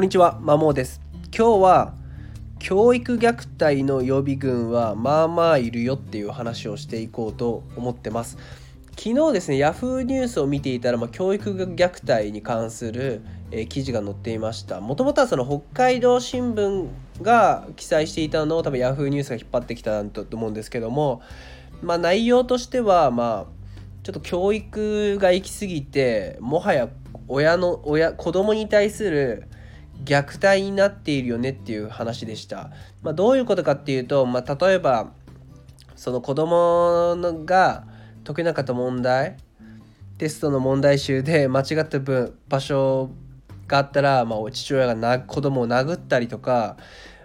こんにちは、まもです。今日は教育虐待の予備軍はまあまあいるよっていう話をしていこうと思ってます。昨日ですね、Yahoo ニュースを見ていたら、まあ、教育虐待に関する、えー、記事が載っていました。もともとはその北海道新聞が記載していたのを多分 Yahoo ニュースが引っ張ってきたと思うんですけども、まあ、内容としては、まあ、ちょっと教育が行き過ぎてもはや親の親子供に対する虐待になっているよねっていう話でした。まあ、どういうことかっていうと、まあ、例えばその子供が解けなかった問題テストの問題集で間違った分場所があったら、まあ、父親が子供を殴ったりとか、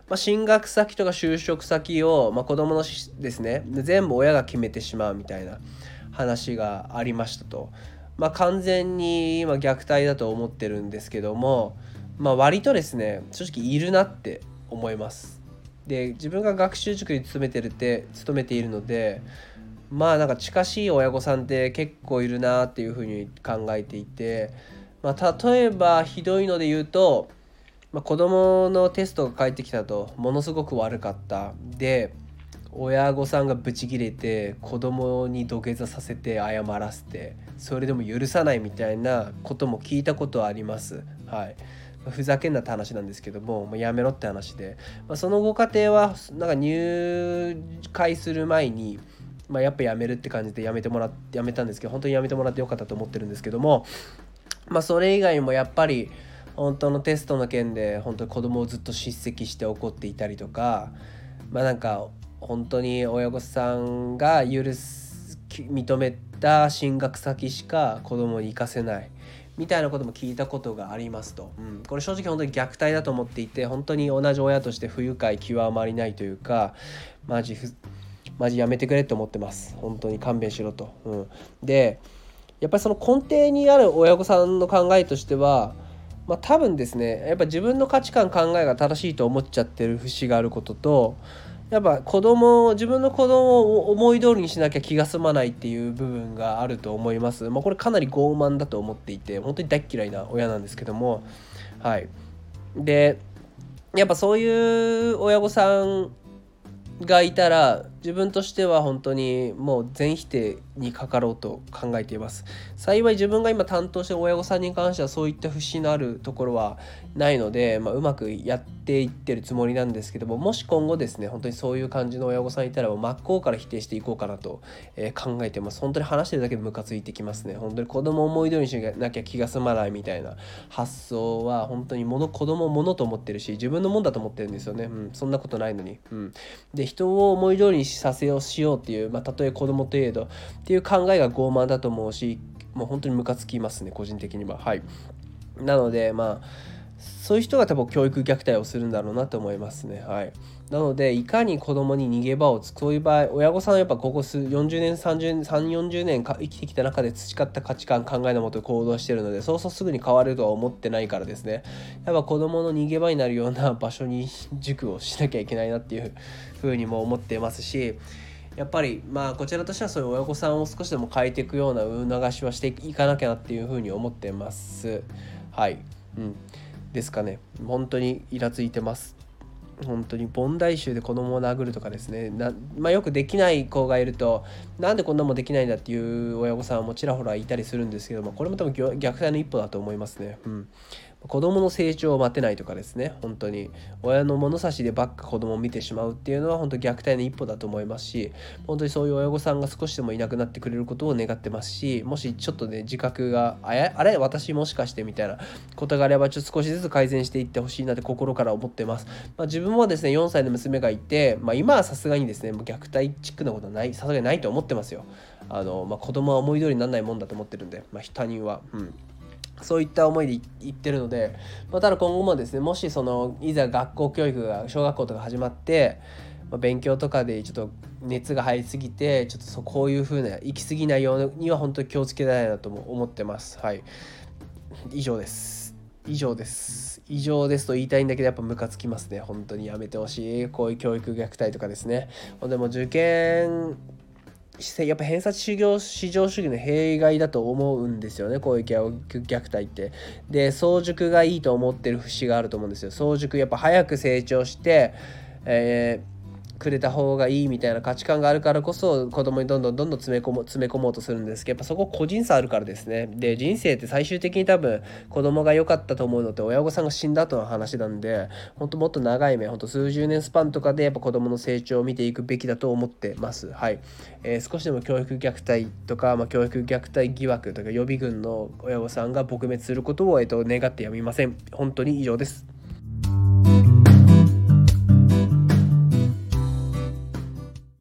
まあ、進学先とか就職先を、まあ、子供のですね全部親が決めてしまうみたいな話がありましたと。まあ、完全に今虐待だと思ってるんですけども、まあ、割とですね正直いるなって思います。で自分が学習塾に勤めてるって勤めているのでまあなんか近しい親御さんって結構いるなっていうふうに考えていて、まあ、例えばひどいので言うと、まあ、子供のテストが返ってきたとものすごく悪かった。で親御さんがブチギレて子供に土下座させて謝らせてそれでも許さないみたいなことも聞いたことはあります。はい。ふざけんなって話なんですけどももうやめろって話で、まあ、そのご家庭はなんか入会する前に、まあ、やっぱやめるって感じでやめてもらってやめたんですけど本当にやめてもらってよかったと思ってるんですけどもまあそれ以外もやっぱり本当のテストの件で本当に子供をずっと叱責して怒っていたりとかまあなんか本当に親御さんが許す認めた進学先しか子供に行かせない。みたいなことも聞いたことがありますと、うん、これ正直本当に虐待だと思っていて本当に同じ親として不愉快極まりないというかマジマジやめてくれって思ってます。本当に勘弁しろと、うん、でやっぱりその根底にある親御さんの考えとしてはまあ多分ですねやっぱ自分の価値観考えが正しいと思っちゃってる節があることとやっぱ子供自分の子供を思い通りにしなきゃ気が済まないっていう部分があると思います。まあ、これかなり傲慢だと思っていて本当に大嫌いな親なんですけどもはいでやっぱそういう親御さんがいたら自分としては本当にもう全否定にかかろうと考えています。幸い自分が今担当して親御さんに関してはそういった節のあるところはないので、まあ、うまくやっていってるつもりなんですけどももし今後ですね本当にそういう感じの親御さんいたら真っ向から否定していこうかなと、え考えてます。本当に話してるだけでムカついてきますね。本当に子供を思い通りにしなきゃ気が済まないみたいな。発想は本当に物子供をものと思ってるし自分のもんだと思ってるんですよね、うん、そんなことないのに、うん、で人を思い通りにさせようしようっていう、まあ、たとえ子供程度っていう考えが傲慢だと思うしもう本当にムカつきますね個人的には。はい。なのでまあそういう人が多分教育虐待をするんだろうなと思いますね。はい。なのでいかに子供に逃げ場をつくそういう場合親御さんはやっぱここ数40年30年340年か生きてきた中で培った価値観考えのもと行動してるのでそうそうすぐに変わるとは思ってないからですね。やっぱ子供の逃げ場になるような場所に塾をしなきゃいけないなっていうふうにも思ってますしやっぱりまあこちらとしてはそういう親御さんを少しでも変えていくような促しはしていかなきゃなっていうふうに思ってます。はい。うん。ですかね。本当にイラついてます。本当に盆大衆で子供を殴るとかですね。な、まあ、よくできない子がいるとなんでこんなもんできないんだっていう親御さんもちらほらいたりするんですけどもこれも多分虐待の一歩だと思いますね。うん。子供の成長を待てないとかですね本当に。親の物差しでばっか子供を見てしまうっていうのは本当虐待の一歩だと思いますし本当にそういう親御さんが少しでもいなくなってくれることを願ってますしもしちょっとね自覚があれあれ私もしかしてみたいなことがあればちょっと少しずつ改善していってほしいなって心から思ってます、まあ、自分もですね4歳の娘がいて、まあ、今はさすがにですねもう虐待チックなことはないさすがにないと思ってますよ。あの、まあ、子供は思い通りにならないもんだと思ってるんで、まあ、他人は。うん。そういった思いで言ってるので、まあ、ただ今後もですねもしそのいざ学校教育が小学校とか始まって、まあ、勉強とかでちょっと熱が入りすぎてちょっとそこういう風な行き過ぎないようには本当に気をつけたいなとも思ってます。はい。以上です。以上です。以上ですと言いたいんだけどやっぱムカつきますね。本当にやめてほしい。こういう教育虐待とかですね。ほんでも受験やっぱ偏差値修行至上主義の弊害だと思うんですよね。こういう虐待って。で早熟がいいと思ってる節があると思うんですよ。早熟やっぱ早く成長してえーくれた方がいいみたいな価値観があるからこそ子供にどんどんどんどん詰め込も詰め込もうとするんですけどやっぱそこ個人差あるからですね。で人生って最終的に多分子供が良かったと思うのって親御さんが死んだ後の話なんでほんともっと長い目ほんと数十年スパンとかでやっぱ子供の成長を見ていくべきだと思ってます。はい、えー、少しでも教育虐待とか、まあ、教育虐待疑惑とか予備軍の親御さんが撲滅することを、えー、と願ってやみません。本当に以上です。